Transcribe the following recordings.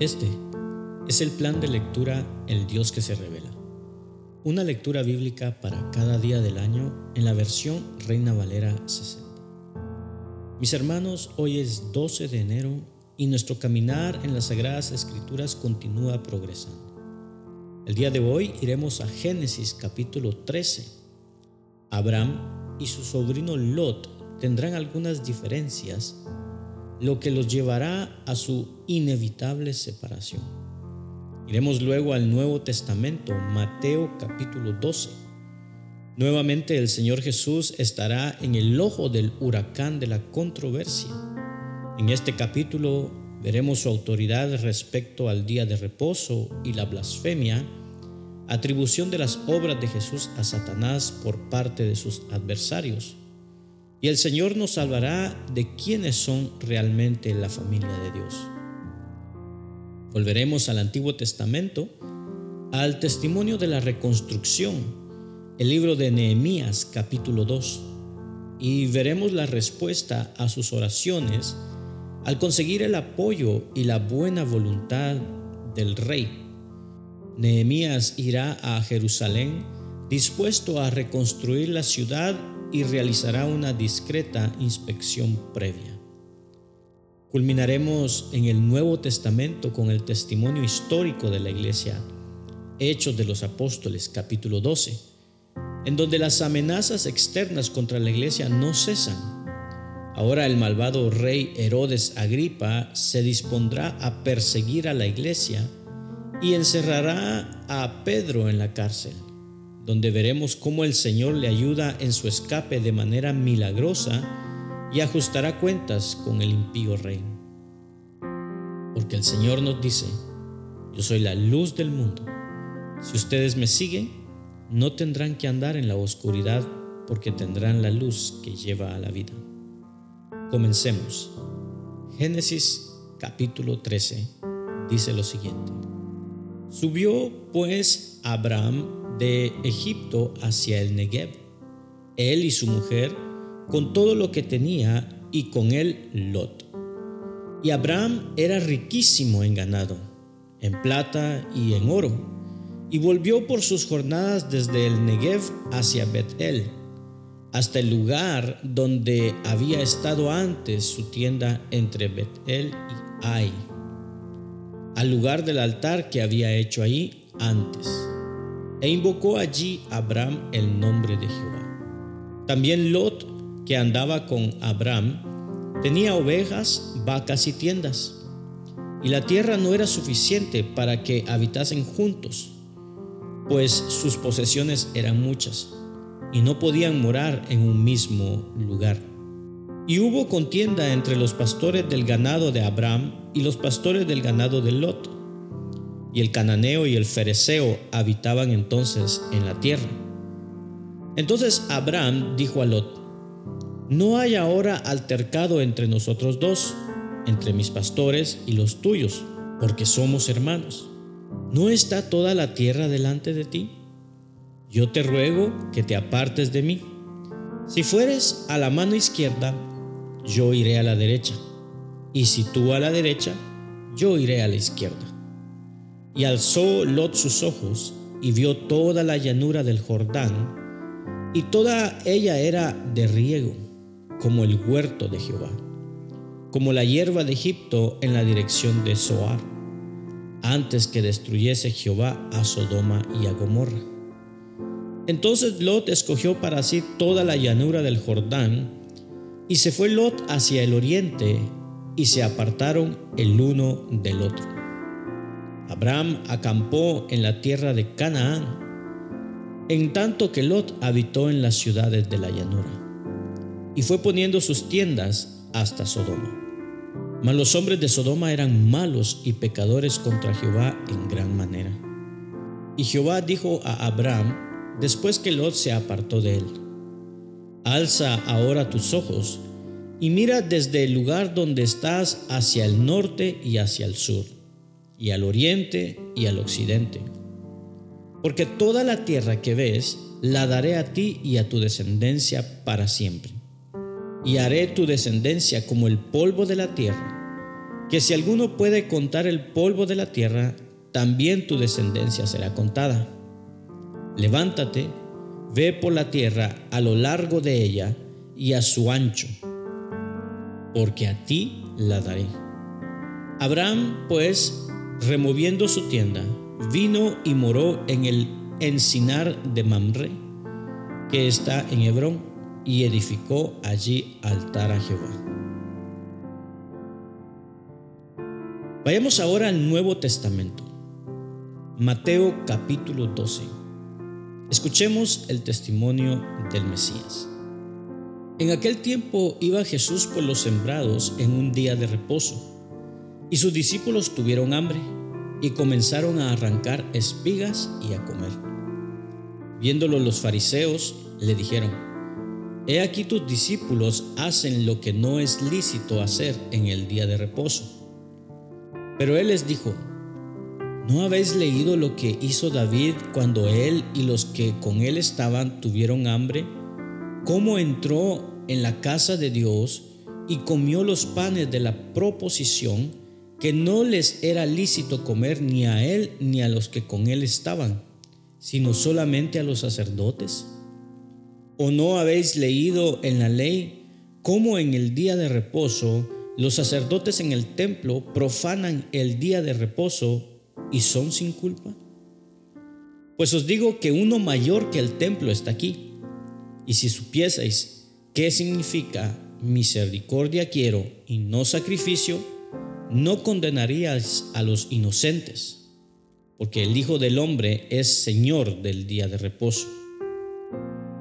Este es el plan de lectura El Dios que se revela. Una lectura bíblica para cada día del año en la versión Reina Valera 60. Mis hermanos, hoy es 12 de enero y nuestro caminar en las Sagradas Escrituras continúa progresando. El día de hoy iremos a Génesis capítulo 13. Abraham y su sobrino Lot tendrán algunas diferencias, lo que los llevará a su inevitable separación. Iremos luego al Nuevo Testamento, Mateo capítulo 12. Nuevamente el Señor Jesús estará en el ojo del huracán de la controversia. En este capítulo veremos su autoridad respecto al día de reposo y la blasfemia, atribución de las obras de Jesús a Satanás por parte de sus adversarios. Y el Señor nos salvará de quienes son realmente la familia de Dios. Volveremos al Antiguo Testamento, al testimonio de la reconstrucción, el libro de Nehemías capítulo 2, y veremos la respuesta a sus oraciones al conseguir el apoyo y la buena voluntad del rey. Nehemías irá a Jerusalén dispuesto a reconstruir la ciudad y realizará una discreta inspección previa. Culminaremos en el Nuevo Testamento con el testimonio histórico de la iglesia, Hechos de los Apóstoles capítulo 12, en donde las amenazas externas contra la iglesia no cesan. Ahora el malvado rey Herodes Agripa se dispondrá a perseguir a la iglesia y encerrará a Pedro en la cárcel, donde veremos cómo el Señor le ayuda en su escape de manera milagrosa y ajustará cuentas con el impío rey. Porque el Señor nos dice, yo soy la luz del mundo. Si ustedes me siguen, no tendrán que andar en la oscuridad porque tendrán la luz que lleva a la vida. Comencemos. Génesis capítulo 13 dice lo siguiente. Subió pues Abraham de Egipto hacia el Negev, él y su mujer, con todo lo que tenía y con él Lot. Y Abraham era riquísimo en ganado, en plata y en oro, y volvió por sus jornadas desde el Negev hacia Betel, hasta el lugar donde había estado antes su tienda entre Betel y Ai, al lugar del altar que había hecho ahí antes, e invocó allí Abraham el nombre de Jehová. También Lot que andaba con Abraham tenía ovejas, vacas y tiendas, y la tierra no era suficiente para que habitasen juntos, pues sus posesiones eran muchas, y no podían morar en un mismo lugar. Y hubo contienda entre los pastores del ganado de Abraham y los pastores del ganado de Lot. Y el cananeo y el fereceo habitaban entonces en la tierra. Entonces Abraham dijo a Lot, no hay ahora altercado entre nosotros dos, entre mis pastores y los tuyos, porque somos hermanos. ¿No está toda la tierra delante de ti? Yo te ruego que te apartes de mí. Si fueres a la mano izquierda, yo iré a la derecha, y si tú a la derecha, yo iré a la izquierda. Y alzó Lot sus ojos y vio toda la llanura del Jordán, y toda ella era de riego como el huerto de Jehová, como la hierba de Egipto en la dirección de Zoar, antes que destruyese Jehová a Sodoma y a Gomorra. Entonces Lot escogió para sí toda la llanura del Jordán, y se fue Lot hacia el oriente, y se apartaron el uno del otro. Abraham acampó en la tierra de Canaán, en tanto que Lot habitó en las ciudades de la llanura y fue poniendo sus tiendas hasta Sodoma. Mas los hombres de Sodoma eran malos y pecadores contra Jehová en gran manera. Y Jehová dijo a Abraham, después que Lot se apartó de él, Alza ahora tus ojos y mira desde el lugar donde estás hacia el norte y hacia el sur, y al oriente y al occidente. Porque toda la tierra que ves la daré a ti y a tu descendencia para siempre y haré tu descendencia como el polvo de la tierra, que si alguno puede contar el polvo de la tierra, también tu descendencia será contada. Levántate, ve por la tierra a lo largo de ella y a su ancho, porque a ti la daré. Abraham, pues, removiendo su tienda, vino y moró en el encinar de Mamre, que está en Hebrón, y edificó allí altar a Jehová. Vayamos ahora al Nuevo Testamento. Mateo capítulo 12. Escuchemos el testimonio del Mesías. En aquel tiempo iba Jesús por los sembrados en un día de reposo, y sus discípulos tuvieron hambre y comenzaron a arrancar espigas y a comer. Viéndolo los fariseos, le dijeron, He aquí tus discípulos hacen lo que no es lícito hacer en el día de reposo. Pero él les dijo, ¿no habéis leído lo que hizo David cuando él y los que con él estaban tuvieron hambre? ¿Cómo entró en la casa de Dios y comió los panes de la proposición que no les era lícito comer ni a él ni a los que con él estaban, sino solamente a los sacerdotes? ¿O no habéis leído en la ley cómo en el día de reposo los sacerdotes en el templo profanan el día de reposo y son sin culpa? Pues os digo que uno mayor que el templo está aquí. Y si supieseis qué significa misericordia quiero y no sacrificio, no condenaríais a los inocentes, porque el Hijo del Hombre es Señor del día de reposo.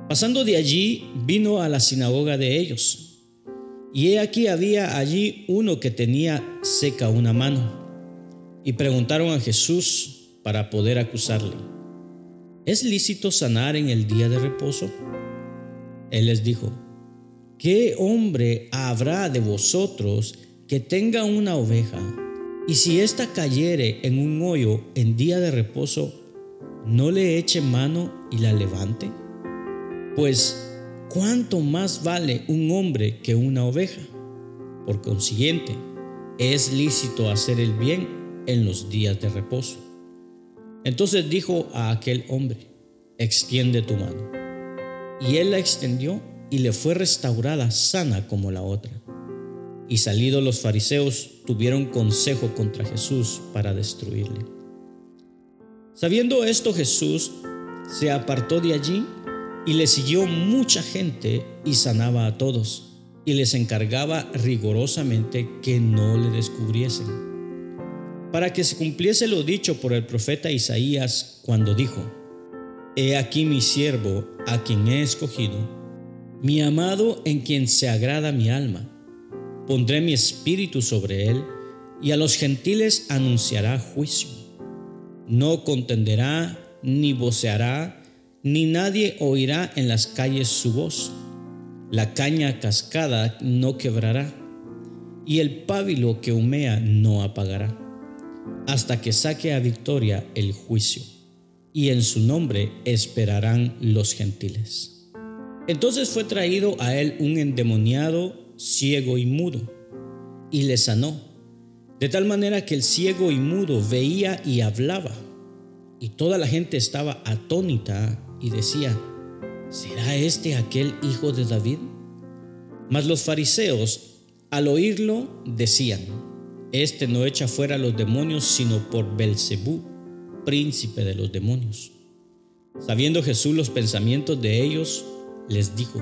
Pasando de allí, vino a la sinagoga de ellos y he aquí había allí uno que tenía seca una mano. Y preguntaron a Jesús para poder acusarle, ¿es lícito sanar en el día de reposo? Él les dijo, ¿qué hombre habrá de vosotros que tenga una oveja y si ésta cayere en un hoyo en día de reposo, no le eche mano y la levante? Pues ¿cuánto más vale un hombre que una oveja? Por consiguiente, es lícito hacer el bien en los días de reposo. Entonces dijo a aquel hombre, extiende tu mano. Y él la extendió y le fue restaurada sana como la otra. Y salidos los fariseos tuvieron consejo contra Jesús para destruirle. Sabiendo esto Jesús se apartó de allí y le siguió mucha gente y sanaba a todos, y les encargaba rigorosamente que no le descubriesen. Para que se cumpliese lo dicho por el profeta Isaías cuando dijo, He aquí mi siervo a quien he escogido, mi amado en quien se agrada mi alma. Pondré mi espíritu sobre él, y a los gentiles anunciará juicio. No contenderá ni voceará, ni nadie oirá en las calles su voz. La caña cascada no quebrará, y el pábilo que humea no apagará, hasta que saque a victoria el juicio, y en su nombre esperarán los gentiles. Entonces fue traído a él un endemoniado, ciego y mudo, y le sanó, de tal manera que el ciego y mudo veía y hablaba, y toda la gente estaba atónita y decía, ¿será este aquel hijo de David? Mas los fariseos, al oírlo, decían, Este no echa fuera a los demonios, sino por Belcebú, príncipe de los demonios. Sabiendo Jesús los pensamientos de ellos, les dijo,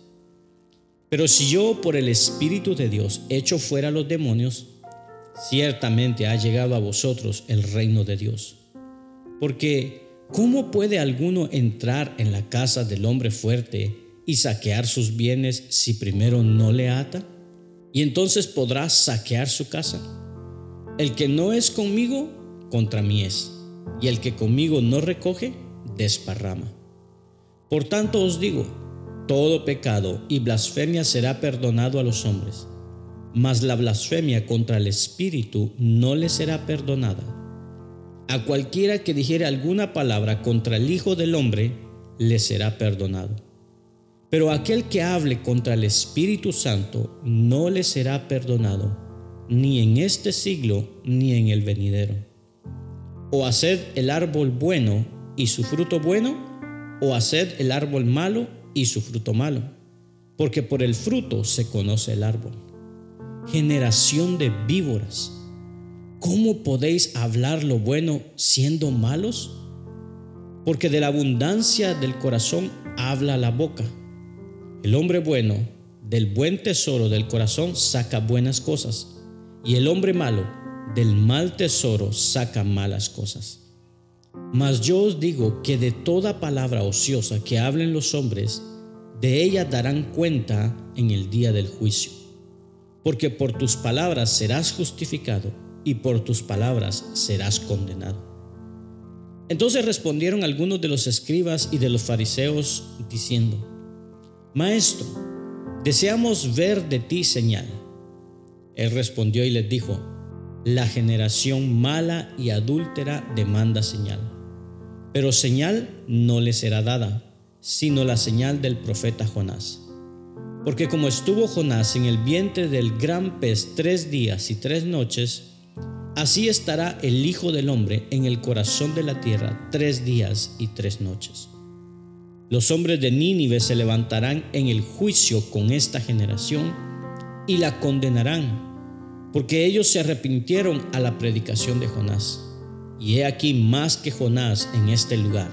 Pero si yo por el Espíritu de Dios echo fuera los demonios, ciertamente ha llegado a vosotros el reino de Dios. Porque ¿Cómo puede alguno entrar en la casa del hombre fuerte y saquear sus bienes si primero no le ata? Y entonces podrá saquear su casa. El que no es conmigo, contra mí es, y el que conmigo no recoge, desparrama. Por tanto os digo, todo pecado y blasfemia será perdonado a los hombres, mas la blasfemia contra el Espíritu no le será perdonada. A cualquiera que dijere alguna palabra contra el Hijo del Hombre, le será perdonado. Pero aquel que hable contra el Espíritu Santo no le será perdonado, ni en este siglo ni en el venidero. O haced el árbol bueno y su fruto bueno, o haced el árbol malo y su fruto malo, porque por el fruto se conoce el árbol. Generación de víboras, ¿cómo podéis hablar lo bueno siendo malos? Porque de la abundancia del corazón habla la boca. El hombre bueno del buen tesoro del corazón saca buenas cosas, y el hombre malo del mal tesoro saca malas cosas. Mas yo os digo que de toda palabra ociosa que hablen los hombres, de ella darán cuenta en el día del juicio. Porque por tus palabras serás justificado y por tus palabras serás condenado. Entonces respondieron algunos de los escribas y de los fariseos diciendo, Maestro, deseamos ver de ti señal. Él respondió y les dijo, La generación mala y adúltera demanda señal, pero señal no le será dada, sino la señal del profeta Jonás. Porque como estuvo Jonás en el vientre del gran pez tres días y tres noches, Así estará el Hijo del Hombre en el corazón de la tierra tres días y tres noches. Los hombres de Nínive se levantarán en el juicio con esta generación y la condenarán, porque ellos se arrepintieron a la predicación de Jonás. Y he aquí más que Jonás en este lugar.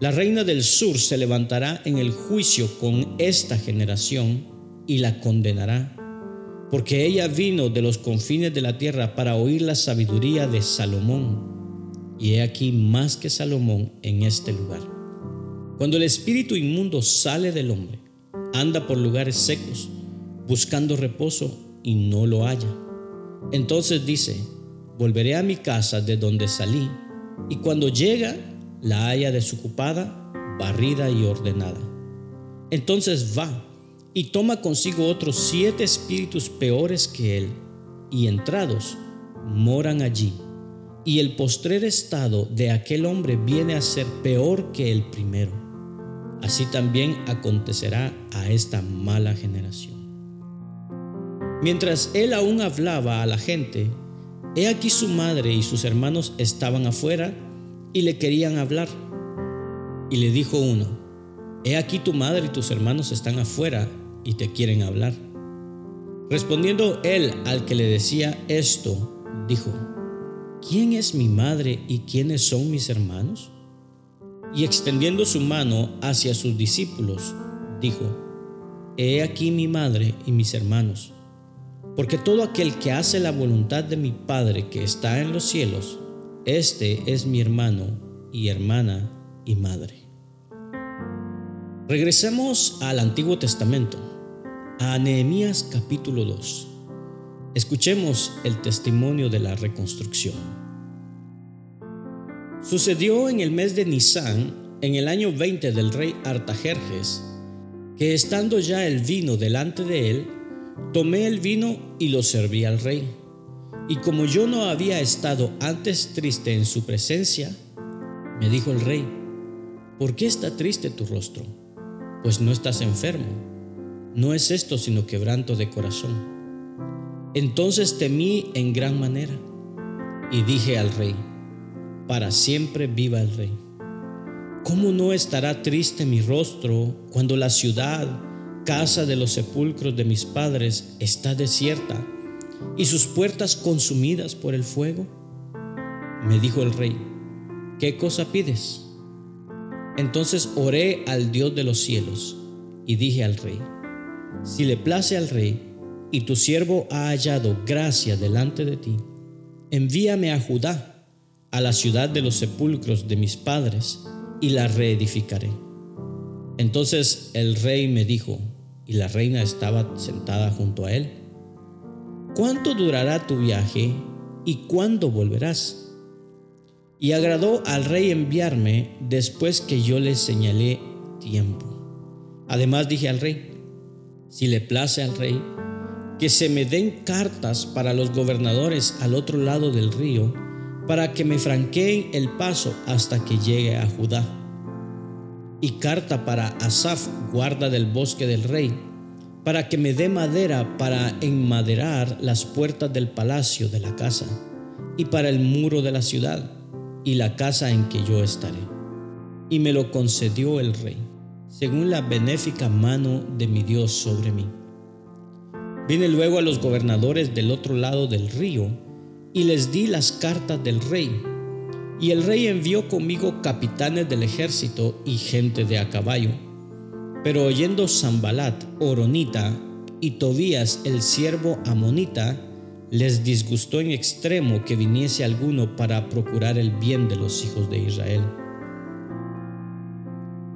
La reina del sur se levantará en el juicio con esta generación y la condenará porque ella vino de los confines de la tierra para oír la sabiduría de Salomón. Y he aquí más que Salomón en este lugar. Cuando el espíritu inmundo sale del hombre, anda por lugares secos, buscando reposo y no lo halla. Entonces dice, volveré a mi casa de donde salí, y cuando llega, la haya desocupada, barrida y ordenada. Entonces va y toma consigo otros siete espíritus peores que él, y entrados moran allí. Y el postrer estado de aquel hombre viene a ser peor que el primero. Así también acontecerá a esta mala generación. Mientras él aún hablaba a la gente, he aquí su madre y sus hermanos estaban afuera y le querían hablar. Y le dijo uno, he aquí tu madre y tus hermanos están afuera y te quieren hablar. Respondiendo él al que le decía esto, dijo, ¿quién es mi madre y quiénes son mis hermanos? Y extendiendo su mano hacia sus discípulos, dijo, He aquí mi madre y mis hermanos, porque todo aquel que hace la voluntad de mi Padre que está en los cielos, este es mi hermano y hermana y madre. Regresemos al Antiguo Testamento a Nehemías capítulo 2. Escuchemos el testimonio de la reconstrucción. Sucedió en el mes de Nisan, en el año 20 del rey Artajerjes, que estando ya el vino delante de él, tomé el vino y lo serví al rey. Y como yo no había estado antes triste en su presencia, me dijo el rey, ¿por qué está triste tu rostro? Pues no estás enfermo no es esto sino quebranto de corazón. Entonces temí en gran manera y dije al rey, para siempre viva el rey. ¿Cómo no estará triste mi rostro cuando la ciudad, casa de los sepulcros de mis padres, está desierta y sus puertas consumidas por el fuego? Me dijo el rey, ¿qué cosa pides? Entonces oré al Dios de los cielos y dije al rey, si le place al rey, y tu siervo ha hallado gracia delante de ti, envíame a Judá, a la ciudad de los sepulcros de mis padres, y la reedificaré. Entonces el rey me dijo, y la reina estaba sentada junto a él, ¿cuánto durará tu viaje ¿y cuándo volverás? Y agradó al rey enviarme después que yo le señalé tiempo. Además dije al rey, si le place al rey, que se me den cartas para los gobernadores al otro lado del río, para que me franqueen el paso hasta que llegue a Judá. Y carta para Asaf, guarda del bosque del rey, para que me dé madera para enmaderar las puertas del palacio de la casa, y para el muro de la ciudad, y la casa en que yo estaré. Y me lo concedió el rey, según la benéfica mano de mi Dios sobre mí. Vine luego a los gobernadores del otro lado del río, y les di las cartas del rey. Y el rey envió conmigo capitanes del ejército y gente de a caballo pero oyendo Zambalat, Oronita, y Tobías, el siervo amonita, les disgustó en extremo que viniese alguno para procurar el bien de los hijos de Israel.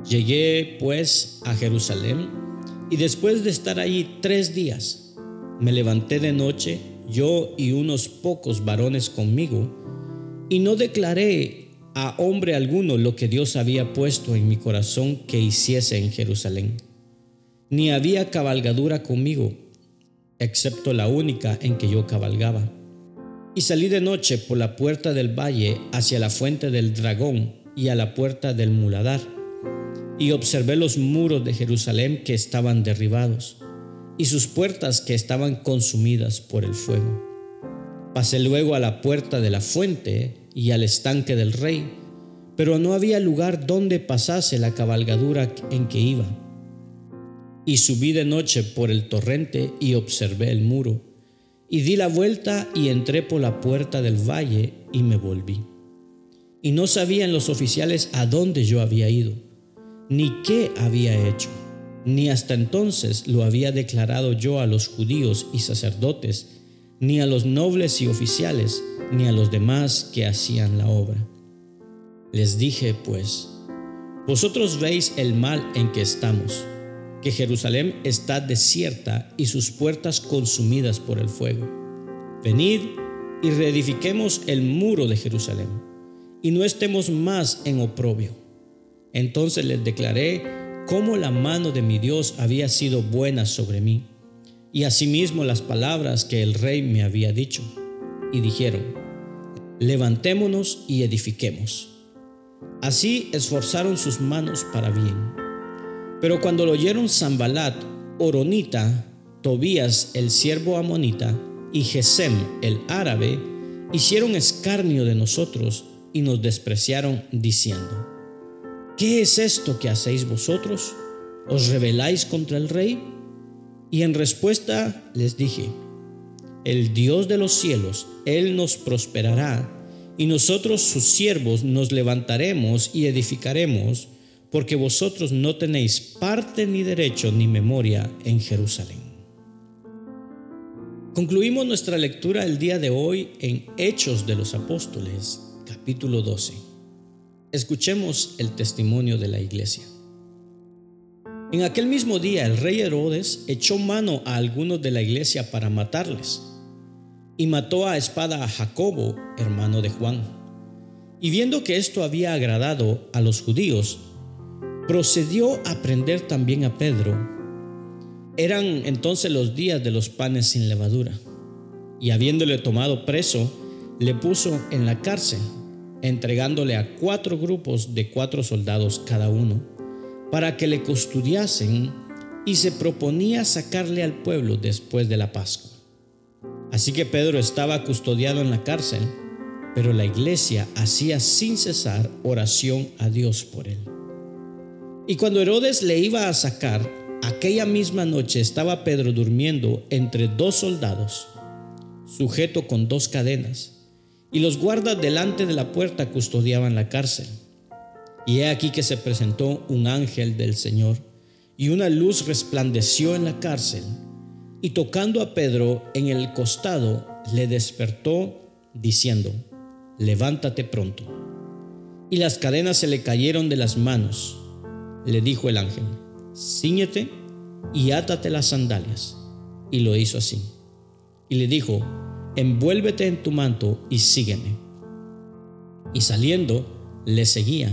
Llegué pues a Jerusalén y después de estar allí tres días, me levanté de noche, yo y unos pocos varones conmigo, y no declaré a hombre alguno lo que Dios había puesto en mi corazón que hiciese en Jerusalén. Ni había cabalgadura conmigo, excepto la única en que yo cabalgaba. Y salí de noche por la puerta del valle hacia la fuente del dragón y a la puerta del muladar, y observé los muros de Jerusalén que estaban derribados, y sus puertas que estaban consumidas por el fuego. Pasé luego a la puerta de la fuente y al estanque del rey, pero no había lugar donde pasase la cabalgadura en que iba. Y subí de noche por el torrente y observé el muro, y di la vuelta y entré por la puerta del valle y me volví. Y no sabían los oficiales a dónde yo había ido, ni qué había hecho, ni hasta entonces lo había declarado yo a los judíos y sacerdotes, ni a los nobles y oficiales, ni a los demás que hacían la obra. Les dije, pues, vosotros veis el mal en que estamos, que Jerusalén está desierta y sus puertas consumidas por el fuego. Venid y reedifiquemos el muro de Jerusalén, y no estemos más en oprobio. Entonces les declaré cómo la mano de mi Dios había sido buena sobre mí, y asimismo las palabras que el rey me había dicho y dijeron, levantémonos y edifiquemos. Así esforzaron sus manos para bien. Pero cuando lo oyeron Zambalat, Oronita, Tobías el siervo amonita y Gesem el árabe, hicieron escarnio de nosotros y nos despreciaron diciendo, ¿qué es esto que hacéis vosotros? ¿Os rebeláis contra el rey? Y en respuesta les dije, el Dios de los cielos, Él nos prosperará, y nosotros sus siervos nos levantaremos y edificaremos, porque vosotros no tenéis parte ni derecho ni memoria en Jerusalén. Concluimos nuestra lectura el día de hoy en Hechos de los Apóstoles, capítulo 12. Escuchemos el testimonio de la iglesia. En aquel mismo día el rey Herodes echó mano a algunos de la iglesia para matarles y mató a espada a Jacobo, hermano de Juan. Y viendo que esto había agradado a los judíos, procedió a prender también a Pedro. Eran entonces los días de los panes sin levadura, y habiéndole tomado preso, le puso en la cárcel, entregándole a cuatro grupos de cuatro soldados cada uno, para que le custodiasen, y se proponía sacarle al pueblo después de la Pascua. Así que Pedro estaba custodiado en la cárcel, pero la iglesia hacía sin cesar oración a Dios por él. Y cuando Herodes le iba a sacar, aquella misma noche estaba Pedro durmiendo entre dos soldados, sujeto con dos cadenas, y los guardas delante de la puerta custodiaban la cárcel. Y he aquí que se presentó un ángel del Señor, y una luz resplandeció en la cárcel y tocando a Pedro en el costado, le despertó diciendo, levántate pronto. Y las cadenas se le cayeron de las manos. Le dijo el ángel, ciñete y átate las sandalias. Y lo hizo así. Y le dijo, envuélvete en tu manto y sígueme. Y saliendo, le seguía,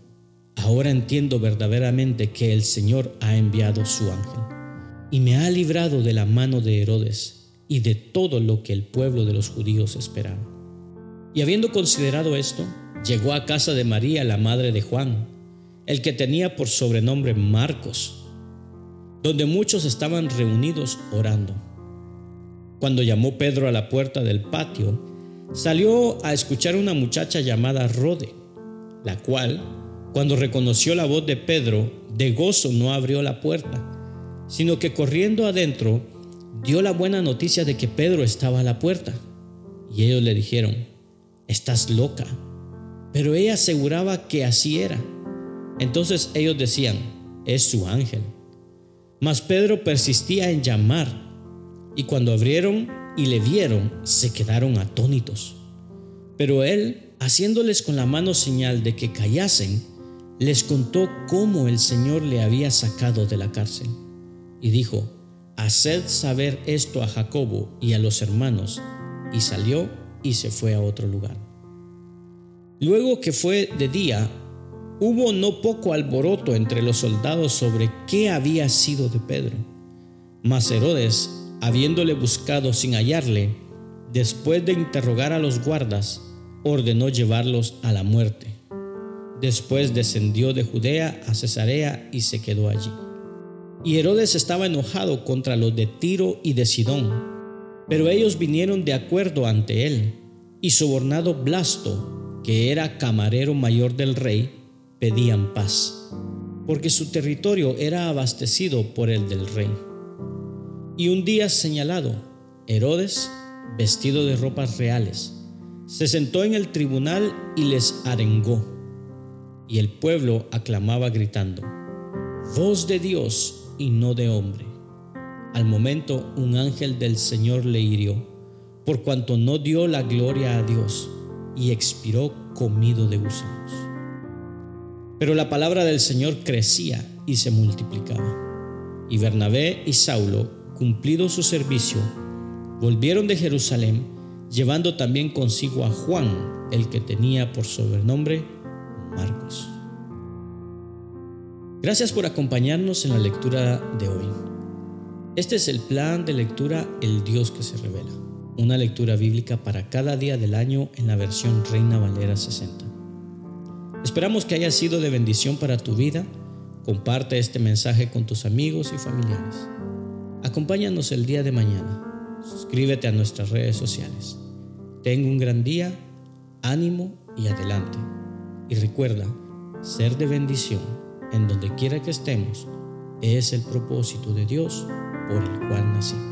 Ahora entiendo verdaderamente que el Señor ha enviado su ángel y me ha librado de la mano de Herodes y de todo lo que el pueblo de los judíos esperaba. Y habiendo considerado esto, llegó a casa de María, la madre de Juan, el que tenía por sobrenombre Marcos, donde muchos estaban reunidos orando. Cuando llamó Pedro a la puerta del patio, salió a escuchar una muchacha llamada Rode, la cual, cuando reconoció la voz de Pedro, de gozo no abrió la puerta, sino que corriendo adentro dio la buena noticia de que Pedro estaba a la puerta. Y ellos le dijeron, estás loca. Pero ella aseguraba que así era. Entonces ellos decían, es su ángel. Mas Pedro persistía en llamar, y cuando abrieron y le vieron, se quedaron atónitos. Pero él, haciéndoles con la mano señal de que callasen, les contó cómo el Señor le había sacado de la cárcel. Y dijo, Haced saber esto a Jacobo y a los hermanos. Y salió y se fue a otro lugar. Luego que fue de día, hubo no poco alboroto entre los soldados sobre qué había sido de Pedro. Mas Herodes, habiéndole buscado sin hallarle, después de interrogar a los guardas, ordenó llevarlos a la muerte. Después descendió de Judea a Cesarea y se quedó allí. Y Herodes estaba enojado contra los de Tiro y de Sidón, pero ellos vinieron de acuerdo ante él, y sobornado Blasto, que era camarero mayor del rey, pedían paz, porque su territorio era abastecido por el del rey. Y un día señalado, Herodes, vestido de ropas reales, se sentó en el tribunal y les arengó. Y el pueblo aclamaba gritando, voz de Dios y no de hombre. Al momento un ángel del Señor le hirió, por cuanto no dio la gloria a Dios y expiró comido de gusanos. Pero la palabra del Señor crecía y se multiplicaba. Y Bernabé y Saulo, cumplido su servicio, volvieron de Jerusalén, llevando también consigo a Juan, el que tenía por sobrenombre Marcos. Gracias por acompañarnos en la lectura de hoy. Este es el plan de lectura El Dios que se revela una lectura bíblica para cada día del año en la versión Reina Valera 60. Esperamos que haya sido de bendición para tu vida. Comparte este mensaje con tus amigos y familiares. Acompáñanos el día de mañana. Suscríbete a nuestras redes sociales. Ten un gran día, ánimo y adelante. Y recuerda, ser de bendición en donde quiera que estemos es el propósito de Dios por el cual nacimos.